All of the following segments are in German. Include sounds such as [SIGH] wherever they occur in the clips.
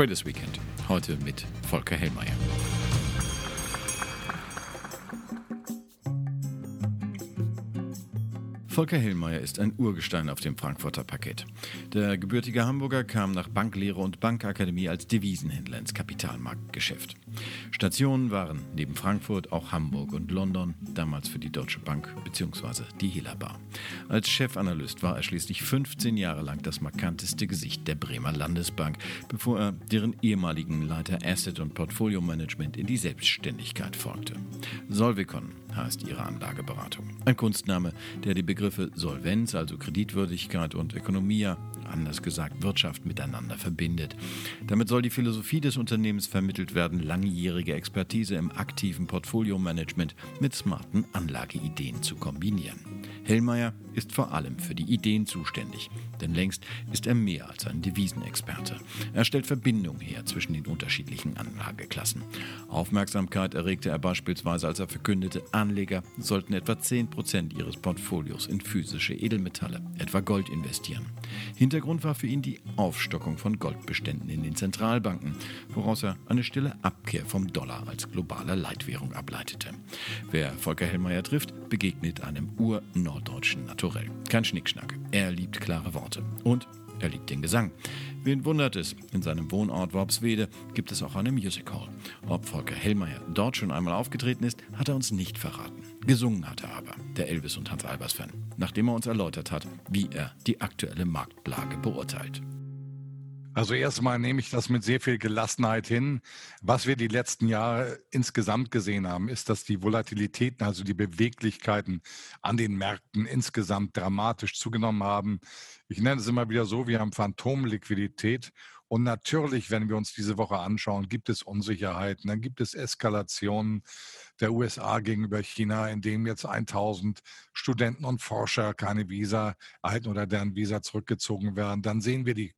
Traders Weekend. Heute mit Volker Hellmeier. Volker Hellmeier ist ein Urgestein auf dem Frankfurter Parkett. Der gebürtige Hamburger kam nach Banklehre und Bankakademie als Devisenhändler ins Kapitalmarktgeschäft. Stationen waren neben Frankfurt auch Hamburg und London, damals für die Deutsche Bank bzw. die Helabar. Als Chefanalyst war er schließlich 15 Jahre lang das markanteste Gesicht der Bremer Landesbank, bevor er deren ehemaligen Leiter Asset und Portfolio Management in die Selbstständigkeit folgte. Solvicon heißt ihre Anlageberatung. Ein Kunstname, der die Begriffe Solvenz, also Kreditwürdigkeit und Ökonomia, anders gesagt Wirtschaft miteinander verbindet. Damit soll die Philosophie des Unternehmens vermittelt werden, langjährige Expertise im aktiven Portfolio-Management mit smarten Anlageideen zu kombinieren. Hellmeier ist vor allem für die Ideen zuständig, denn längst ist er mehr als ein Devisenexperte. Er stellt Verbindungen her zwischen den unterschiedlichen Anlageklassen. Aufmerksamkeit erregte er beispielsweise, als er verkündete, Anleger sollten etwa 10% ihres Portfolios in physische Edelmetalle, etwa Gold, investieren. Hintergrund war für ihn die Aufstockung von Goldbeständen in den Zentralbanken, woraus er eine stille Abkehr vom Dollar als globaler Leitwährung ableitete. Wer Volker Hellmeier trifft, begegnet einem urnorddeutschen Naturell. Kein Schnickschnack. Er liebt klare Worte. Und er liebt den Gesang. Wen wundert es? In seinem Wohnort Worpswede gibt es auch eine Music Hall. Ob Volker Hellmeier dort schon einmal aufgetreten ist, hat er uns nicht verraten. Gesungen hat er aber, der Elvis und Hans Albers-Fan, nachdem er uns erläutert hat, wie er die aktuelle Marktlage beurteilt. Also erstmal nehme ich das mit sehr viel Gelassenheit hin. Was wir die letzten Jahre insgesamt gesehen haben, ist, dass die Volatilitäten, also die Beweglichkeiten an den Märkten insgesamt dramatisch zugenommen haben. Ich nenne es immer wieder so, wir haben Phantomliquidität und natürlich, wenn wir uns diese Woche anschauen, gibt es Unsicherheiten, dann gibt es Eskalationen der USA gegenüber China, in dem jetzt 1000 Studenten und Forscher keine Visa erhalten oder deren Visa zurückgezogen werden. Dann sehen wir die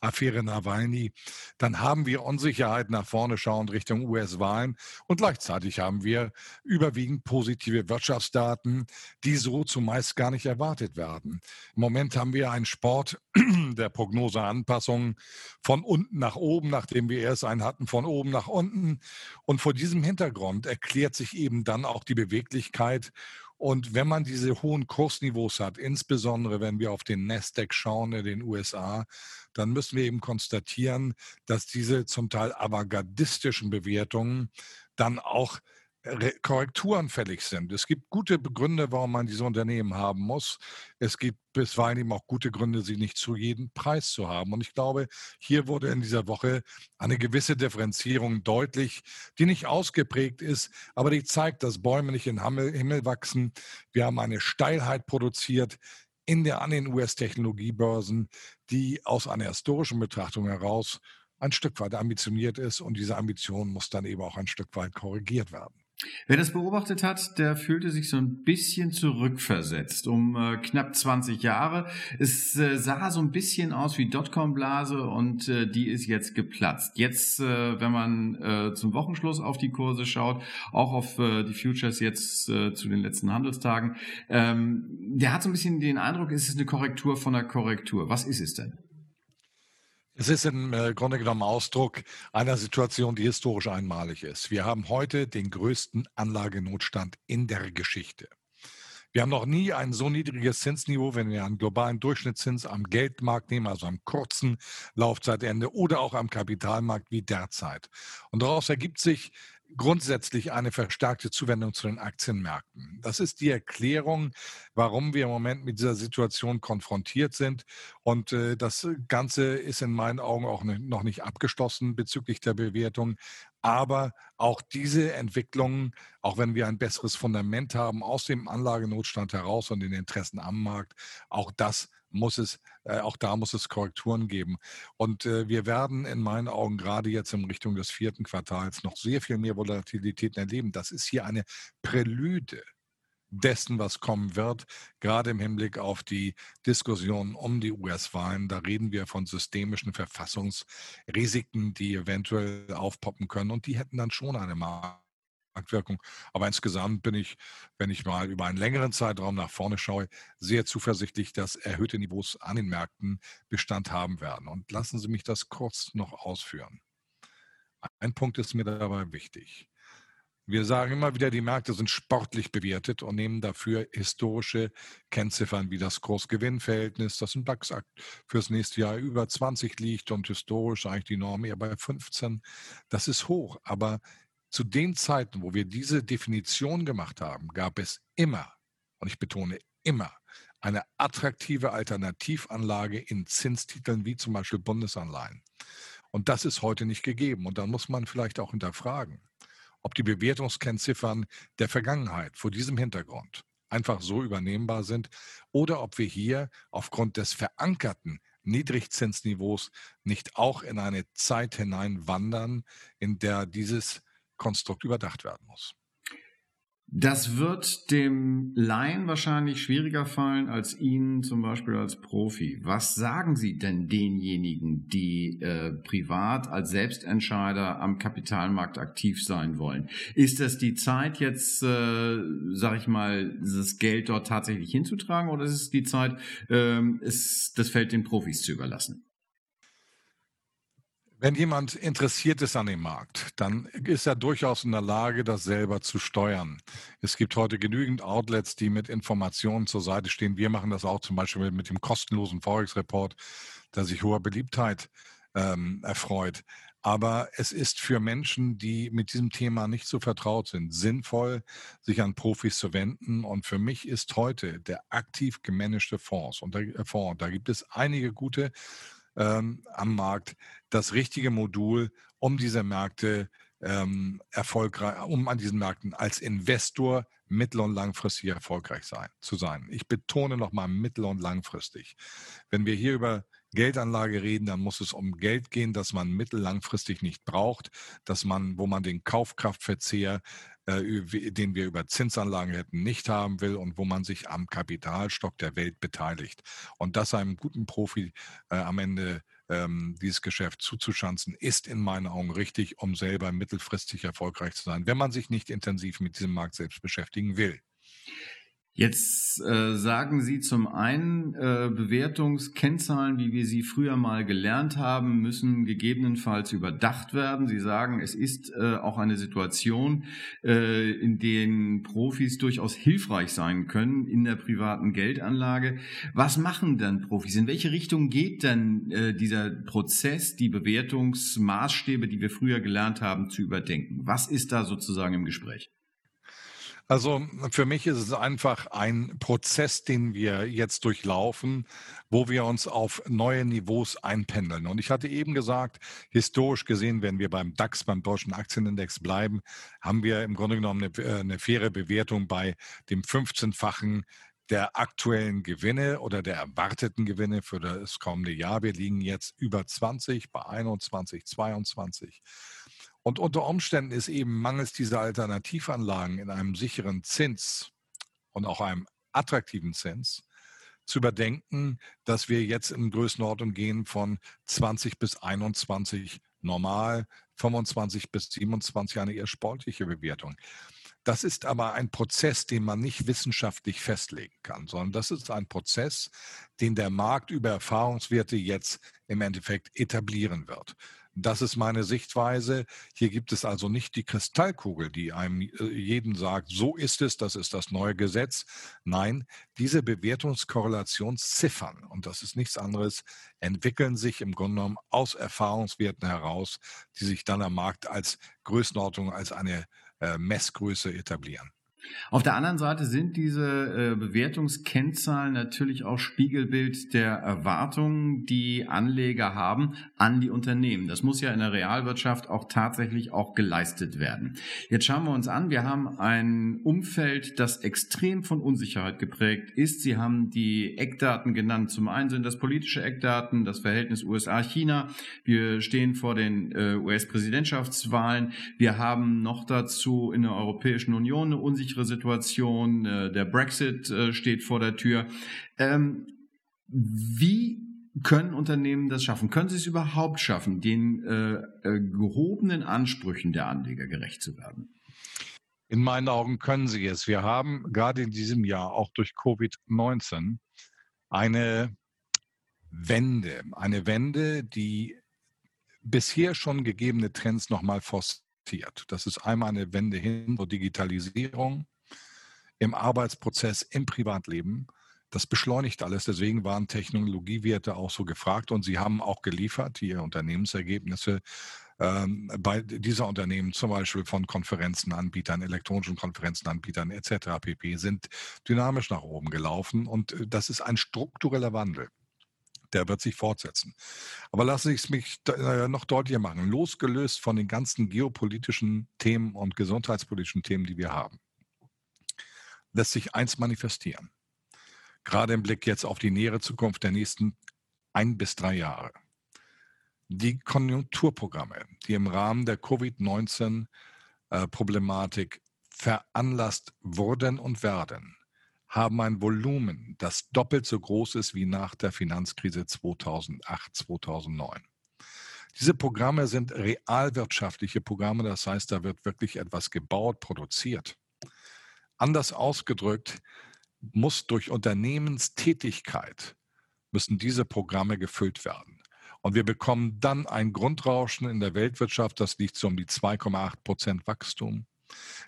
Affäre Nawalny. Dann haben wir Unsicherheiten nach vorne schauend Richtung US-Wahlen. Und gleichzeitig haben wir überwiegend positive Wirtschaftsdaten, die so zumeist gar nicht erwartet werden. Im Moment haben wir einen Sport [CLEARS THROAT] der Prognoseanpassung von unten nach oben, nachdem wir erst einen hatten von oben nach unten. Und vor diesem Hintergrund erklärt sich eben dann auch die Beweglichkeit. Und wenn man diese hohen Kursniveaus hat, insbesondere wenn wir auf den Nasdaq schauen in den USA, dann müssen wir eben konstatieren, dass diese zum Teil avantgardistischen Bewertungen dann auch Korrekturen fällig sind. Es gibt gute Gründe, warum man diese Unternehmen haben muss. Es gibt bisweilen eben auch gute Gründe, sie nicht zu jedem Preis zu haben. Und ich glaube, hier wurde in dieser Woche eine gewisse Differenzierung deutlich, die nicht ausgeprägt ist, aber die zeigt, dass Bäume nicht in Himmel wachsen. Wir haben eine Steilheit produziert in der, an den US-Technologiebörsen, die aus einer historischen Betrachtung heraus ein Stück weit ambitioniert ist und diese Ambition muss dann eben auch ein Stück weit korrigiert werden. Wer das beobachtet hat, der fühlte sich so ein bisschen zurückversetzt um äh, knapp 20 Jahre. Es äh, sah so ein bisschen aus wie Dotcom-Blase und äh, die ist jetzt geplatzt. Jetzt, äh, wenn man äh, zum Wochenschluss auf die Kurse schaut, auch auf äh, die Futures jetzt zu den letzten Handelstagen, ähm, der hat so ein bisschen den Eindruck, es ist eine Korrektur von der Korrektur. Was ist es denn? Es ist im äh, Grunde genommen Ausdruck einer Situation, die historisch einmalig ist. Wir haben heute den größten Anlagenotstand in der Geschichte. Wir haben noch nie ein so niedriges Zinsniveau, wenn wir einen globalen Durchschnittszins am Geldmarkt nehmen, also am kurzen Laufzeitende oder auch am Kapitalmarkt wie derzeit. Und daraus ergibt sich grundsätzlich eine verstärkte Zuwendung zu den Aktienmärkten. Das ist die Erklärung, warum wir im Moment mit dieser Situation konfrontiert sind. Und äh, das Ganze ist in meinen Augen auch noch nicht abgeschlossen bezüglich der Bewertung. Aber auch diese Entwicklungen, auch wenn wir ein besseres Fundament haben aus dem Anlagenotstand heraus und den Interessen am Markt, auch das muss es, äh, auch da muss es Korrekturen geben. Und äh, wir werden in meinen Augen gerade jetzt in Richtung des vierten Quartals noch sehr viel mehr Volatilitäten erleben. Das ist hier eine Prälude dessen, was kommen wird, gerade im Hinblick auf die Diskussion um die US-Wahlen. Da reden wir von systemischen Verfassungsrisiken, die eventuell aufpoppen können und die hätten dann schon eine Marke Marktwirkung. Aber insgesamt bin ich, wenn ich mal über einen längeren Zeitraum nach vorne schaue, sehr zuversichtlich, dass erhöhte Niveaus an den Märkten Bestand haben werden. Und lassen Sie mich das kurz noch ausführen. Ein Punkt ist mir dabei wichtig. Wir sagen immer wieder, die Märkte sind sportlich bewertet und nehmen dafür historische Kennziffern wie das Kursgewinnverhältnis, das im DAX fürs nächste Jahr über 20 liegt und historisch eigentlich die Norm eher bei 15. Das ist hoch, aber zu den Zeiten, wo wir diese Definition gemacht haben, gab es immer, und ich betone immer, eine attraktive Alternativanlage in Zinstiteln wie zum Beispiel Bundesanleihen. Und das ist heute nicht gegeben. Und dann muss man vielleicht auch hinterfragen, ob die Bewertungskennziffern der Vergangenheit vor diesem Hintergrund einfach so übernehmbar sind oder ob wir hier aufgrund des verankerten Niedrigzinsniveaus nicht auch in eine Zeit hinein wandern, in der dieses Konstrukt überdacht werden muss. Das wird dem Laien wahrscheinlich schwieriger fallen als Ihnen zum Beispiel als Profi. Was sagen Sie denn denjenigen, die äh, privat als Selbstentscheider am Kapitalmarkt aktiv sein wollen? Ist das die Zeit jetzt, äh, sage ich mal, das Geld dort tatsächlich hinzutragen oder ist es die Zeit, äh, ist das Feld den Profis zu überlassen? Wenn jemand interessiert ist an dem Markt, dann ist er durchaus in der Lage, das selber zu steuern. Es gibt heute genügend Outlets, die mit Informationen zur Seite stehen. Wir machen das auch zum Beispiel mit dem kostenlosen Forex-Report, der sich hoher Beliebtheit ähm, erfreut. Aber es ist für Menschen, die mit diesem Thema nicht so vertraut sind, sinnvoll, sich an Profis zu wenden. Und für mich ist heute der aktiv gemanagte Fonds, und der, äh, Fonds, da gibt es einige gute ähm, am Markt das richtige Modul, um diese Märkte ähm, erfolgreich, um an diesen Märkten als Investor mittel- und langfristig erfolgreich sein, zu sein. Ich betone nochmal mittel- und langfristig. Wenn wir hier über Geldanlage reden, dann muss es um Geld gehen, das man mittellangfristig nicht braucht, dass man, wo man den Kaufkraftverzehr den wir über Zinsanlagen hätten, nicht haben will und wo man sich am Kapitalstock der Welt beteiligt. Und das einem guten Profi äh, am Ende ähm, dieses Geschäft zuzuschanzen, ist in meinen Augen richtig, um selber mittelfristig erfolgreich zu sein, wenn man sich nicht intensiv mit diesem Markt selbst beschäftigen will. Jetzt äh, sagen Sie zum einen, äh, Bewertungskennzahlen, wie wir sie früher mal gelernt haben, müssen gegebenenfalls überdacht werden. Sie sagen, es ist äh, auch eine Situation, äh, in denen Profis durchaus hilfreich sein können in der privaten Geldanlage. Was machen dann Profis? In welche Richtung geht denn äh, dieser Prozess, die Bewertungsmaßstäbe, die wir früher gelernt haben, zu überdenken? Was ist da sozusagen im Gespräch? Also für mich ist es einfach ein Prozess, den wir jetzt durchlaufen, wo wir uns auf neue Niveaus einpendeln. Und ich hatte eben gesagt, historisch gesehen, wenn wir beim DAX, beim deutschen Aktienindex bleiben, haben wir im Grunde genommen eine, äh, eine faire Bewertung bei dem 15-fachen der aktuellen Gewinne oder der erwarteten Gewinne für das kommende Jahr. Wir liegen jetzt über 20 bei 21, 22. Und unter Umständen ist eben mangels dieser Alternativanlagen in einem sicheren Zins und auch einem attraktiven Zins zu überdenken, dass wir jetzt in Größenordnung gehen von 20 bis 21 normal, 25 bis 27 eine eher sportliche Bewertung. Das ist aber ein Prozess, den man nicht wissenschaftlich festlegen kann, sondern das ist ein Prozess, den der Markt über Erfahrungswerte jetzt im Endeffekt etablieren wird. Das ist meine Sichtweise. Hier gibt es also nicht die Kristallkugel, die einem äh, jeden sagt, so ist es, das ist das neue Gesetz. Nein, diese Bewertungskorrelationsziffern, und das ist nichts anderes, entwickeln sich im Grunde genommen aus Erfahrungswerten heraus, die sich dann am Markt als Größenordnung, als eine äh, Messgröße etablieren. Auf der anderen Seite sind diese äh, Bewertungskennzahlen natürlich auch Spiegelbild der Erwartungen, die Anleger haben an die Unternehmen. Das muss ja in der Realwirtschaft auch tatsächlich auch geleistet werden. Jetzt schauen wir uns an, wir haben ein Umfeld, das extrem von Unsicherheit geprägt ist. Sie haben die Eckdaten genannt. Zum einen sind das politische Eckdaten, das Verhältnis USA-China. Wir stehen vor den äh, US-Präsidentschaftswahlen. Wir haben noch dazu in der Europäischen Union eine Unsicherheit unsichere Situation, äh, der Brexit äh, steht vor der Tür. Ähm, wie können Unternehmen das schaffen? Können sie es überhaupt schaffen, den äh, gehobenen Ansprüchen der Anleger gerecht zu werden? In meinen Augen können sie es. Wir haben gerade in diesem Jahr auch durch Covid-19 eine Wende, eine Wende, die bisher schon gegebene Trends nochmal forciert. Das ist einmal eine Wende hin zur Digitalisierung im Arbeitsprozess, im Privatleben. Das beschleunigt alles. Deswegen waren Technologiewerte auch so gefragt und sie haben auch geliefert, die Unternehmensergebnisse ähm, bei dieser Unternehmen, zum Beispiel von Konferenzenanbietern, elektronischen Konferenzenanbietern etc. pp. sind dynamisch nach oben gelaufen und äh, das ist ein struktureller Wandel der wird sich fortsetzen. Aber lassen Sie es mich noch deutlicher machen. Losgelöst von den ganzen geopolitischen Themen und gesundheitspolitischen Themen, die wir haben, lässt sich eins manifestieren. Gerade im Blick jetzt auf die nähere Zukunft der nächsten ein bis drei Jahre. Die Konjunkturprogramme, die im Rahmen der Covid-19-Problematik äh, veranlasst wurden und werden, haben ein Volumen, das doppelt so groß ist wie nach der Finanzkrise 2008, 2009. Diese Programme sind realwirtschaftliche Programme, das heißt, da wird wirklich etwas gebaut, produziert. Anders ausgedrückt, muss durch Unternehmenstätigkeit müssen diese Programme gefüllt werden. Und wir bekommen dann ein Grundrauschen in der Weltwirtschaft, das liegt so um die 2,8 Prozent Wachstum.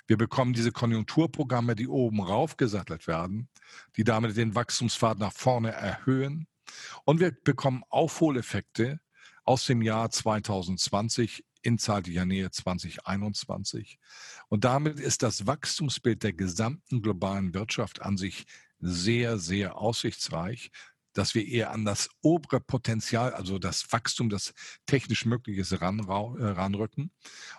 Wir bekommen diese Konjunkturprogramme, die oben raufgesattelt werden, die damit den Wachstumspfad nach vorne erhöhen. Und wir bekommen Aufholeffekte aus dem Jahr 2020 in zeitlicher Nähe 2021. Und damit ist das Wachstumsbild der gesamten globalen Wirtschaft an sich sehr, sehr aussichtsreich dass wir eher an das obere Potenzial, also das Wachstum, das technisch möglich ist, ran, äh, ranrücken.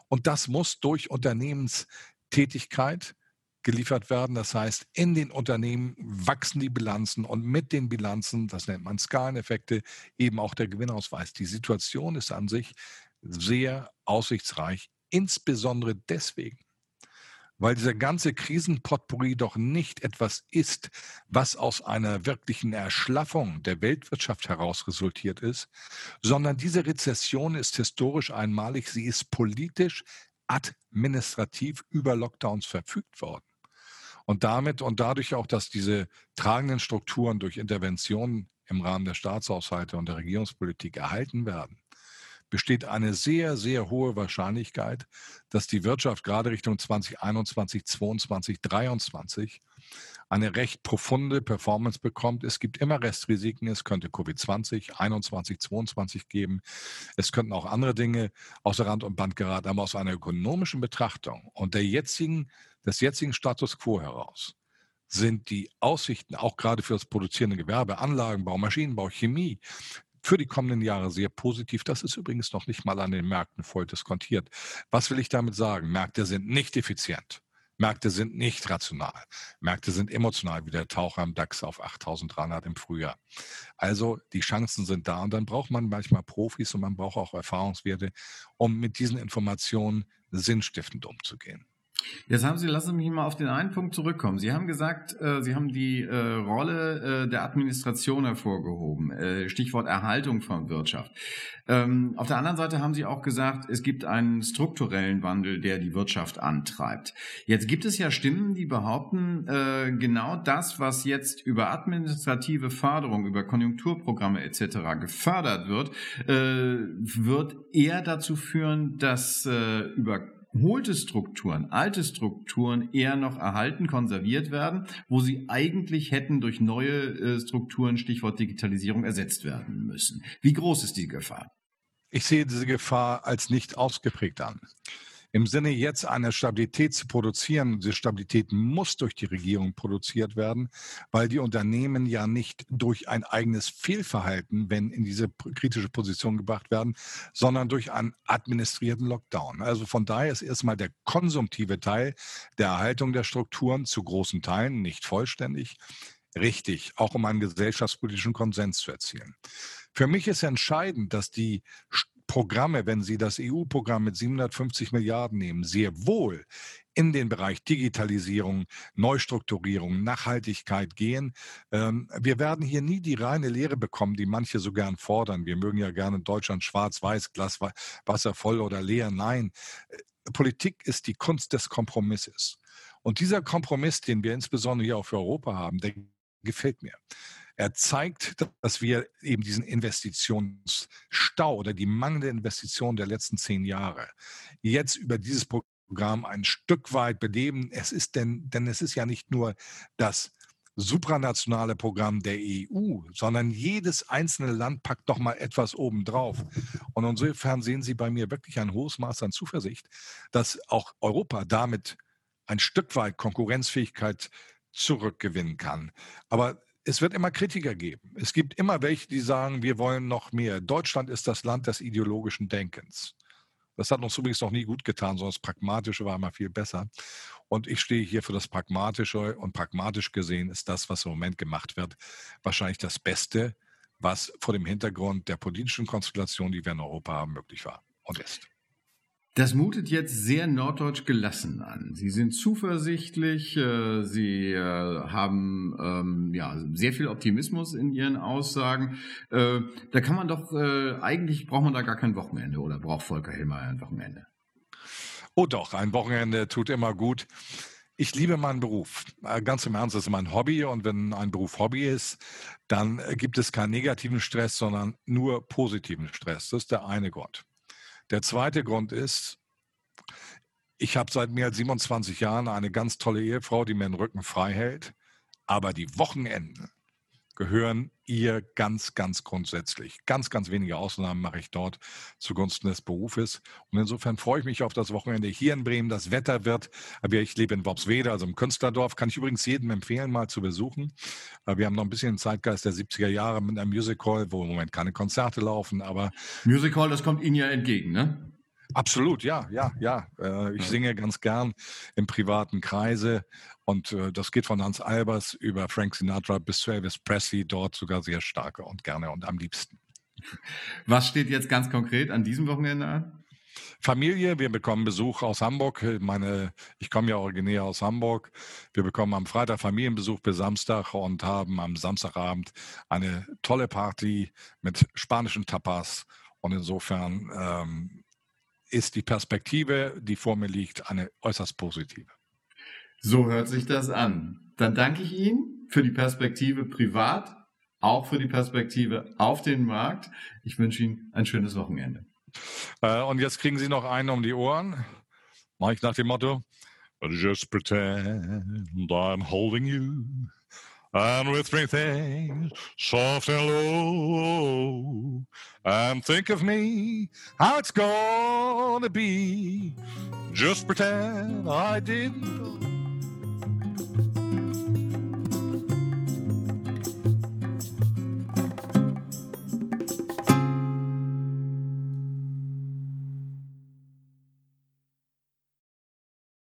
Und das muss durch Unternehmenstätigkeit geliefert werden. Das heißt, in den Unternehmen wachsen die Bilanzen und mit den Bilanzen, das nennt man Skaleneffekte, eben auch der Gewinnausweis. Die Situation ist an sich sehr aussichtsreich, insbesondere deswegen, weil dieser ganze Krisenpotpourri doch nicht etwas ist, was aus einer wirklichen Erschlaffung der Weltwirtschaft heraus resultiert ist, sondern diese Rezession ist historisch einmalig, sie ist politisch, administrativ über Lockdowns verfügt worden. Und damit und dadurch auch, dass diese tragenden Strukturen durch Interventionen im Rahmen der Staatshaushalte und der Regierungspolitik erhalten werden, besteht eine sehr, sehr hohe Wahrscheinlichkeit, dass die Wirtschaft gerade Richtung 2021, 2022, 2023 eine recht profunde Performance bekommt. Es gibt immer Restrisiken. Es könnte Covid-20, 21, 22 geben. Es könnten auch andere Dinge außer Rand und Band geraten. Aber aus einer ökonomischen Betrachtung und der jetzigen, des jetzigen Status quo heraus sind die Aussichten auch gerade für das produzierende Gewerbe, Anlagenbau, Maschinenbau, Chemie, für die kommenden Jahre sehr positiv. Das ist übrigens noch nicht mal an den Märkten voll diskontiert. Was will ich damit sagen? Märkte sind nicht effizient. Märkte sind nicht rational. Märkte sind emotional, wie der Taucher am DAX auf 8300 im Frühjahr. Also die Chancen sind da und dann braucht man manchmal Profis und man braucht auch Erfahrungswerte, um mit diesen Informationen sinnstiftend umzugehen. Jetzt haben Sie, lassen Sie mich mal auf den einen Punkt zurückkommen. Sie haben gesagt, äh, Sie haben die äh, Rolle äh, der Administration hervorgehoben, äh, Stichwort Erhaltung von Wirtschaft. Ähm, auf der anderen Seite haben Sie auch gesagt, es gibt einen strukturellen Wandel, der die Wirtschaft antreibt. Jetzt gibt es ja Stimmen, die behaupten, äh, genau das, was jetzt über administrative Förderung, über Konjunkturprogramme etc. gefördert wird, äh, wird eher dazu führen, dass über hohlte Strukturen, alte Strukturen eher noch erhalten, konserviert werden, wo sie eigentlich hätten durch neue äh, Strukturen, Stichwort Digitalisierung, ersetzt werden müssen. Wie groß ist die Gefahr? Ich sehe diese Gefahr als nicht ausgeprägt an im Sinne jetzt eine Stabilität zu produzieren. Diese Stabilität muss durch die Regierung produziert werden, weil die Unternehmen ja nicht durch ein eigenes Fehlverhalten, wenn in diese kritische Position gebracht werden, sondern durch einen administrierten Lockdown. Also von daher ist erstmal der konsumtive Teil der Erhaltung der Strukturen zu großen Teilen, nicht vollständig, richtig, auch um einen gesellschaftspolitischen Konsens zu erzielen. Für mich ist entscheidend, dass die Programme, wenn Sie das EU-Programm mit 750 Milliarden nehmen, sehr wohl in den Bereich Digitalisierung, Neustrukturierung, Nachhaltigkeit gehen. Ähm, wir werden hier nie die reine Lehre bekommen, die manche so gern fordern. Wir mögen ja gerne in Deutschland schwarz-weiß, Glas Wasser voll oder leer. Nein, Politik ist die Kunst des Kompromisses. Und dieser Kompromiss, den wir insbesondere hier auch für Europa haben, der gefällt mir. Er zeigt, dass wir eben diesen Investitionsstau oder die mangelnde Investition der letzten zehn Jahre jetzt über dieses Programm ein Stück weit beleben. Es ist denn, denn es ist ja nicht nur das supranationale Programm der EU, sondern jedes einzelne Land packt doch mal etwas obendrauf. Und insofern sehen Sie bei mir wirklich ein hohes Maß an Zuversicht, dass auch Europa damit ein Stück weit Konkurrenzfähigkeit zurückgewinnen kann. Aber es wird immer Kritiker geben. Es gibt immer welche, die sagen, wir wollen noch mehr. Deutschland ist das Land des ideologischen Denkens. Das hat uns übrigens noch nie gut getan, sondern das Pragmatische war immer viel besser. Und ich stehe hier für das Pragmatische und pragmatisch gesehen ist das, was im Moment gemacht wird, wahrscheinlich das Beste, was vor dem Hintergrund der politischen Konstellation, die wir in Europa haben, möglich war und ist. Das mutet jetzt sehr norddeutsch gelassen an. Sie sind zuversichtlich, äh, Sie äh, haben ähm, ja sehr viel Optimismus in Ihren Aussagen. Äh, da kann man doch eigentlich braucht man da gar kein Wochenende oder braucht Volker Hilmer ein Wochenende? Oh doch, ein Wochenende tut immer gut. Ich liebe meinen Beruf. Ganz im Ernst, das ist mein Hobby. Und wenn ein Beruf Hobby ist, dann gibt es keinen negativen Stress, sondern nur positiven Stress. Das ist der eine Grund. Der zweite Grund ist, ich habe seit mehr als 27 Jahren eine ganz tolle Ehefrau, die mir den Rücken frei hält. Aber die Wochenenden gehören ihr ganz, ganz grundsätzlich. Ganz, ganz wenige Ausnahmen mache ich dort zugunsten des Berufes. Und insofern freue ich mich auf das Wochenende hier in Bremen. Das Wetter wird, aber ich lebe in Worpswede, also im Künstlerdorf, kann ich übrigens jedem empfehlen, mal zu besuchen. Wir haben noch ein bisschen den Zeitgeist der 70er Jahre mit einem Musical, wo im Moment keine Konzerte laufen, aber. Musical, das kommt Ihnen ja entgegen, ne? Absolut, ja, ja, ja. Äh, ich singe ganz gern im privaten Kreise und äh, das geht von Hans Albers über Frank Sinatra bis zu Elvis Presley, dort sogar sehr stark und gerne und am liebsten. Was steht jetzt ganz konkret an diesem Wochenende an? Familie, wir bekommen Besuch aus Hamburg. Meine, ich komme ja originär aus Hamburg. Wir bekommen am Freitag Familienbesuch bis Samstag und haben am Samstagabend eine tolle Party mit spanischen Tapas. Und insofern ähm, ist die Perspektive, die vor mir liegt, eine äußerst positive. So hört sich das an. Dann danke ich Ihnen für die Perspektive privat, auch für die Perspektive auf den Markt. Ich wünsche Ihnen ein schönes Wochenende. Äh, und jetzt kriegen Sie noch einen um die Ohren. Mache ich nach dem Motto: Just pretend I'm holding you. And with three things soft and low. And think of me, how it's gonna be. Just pretend I didn't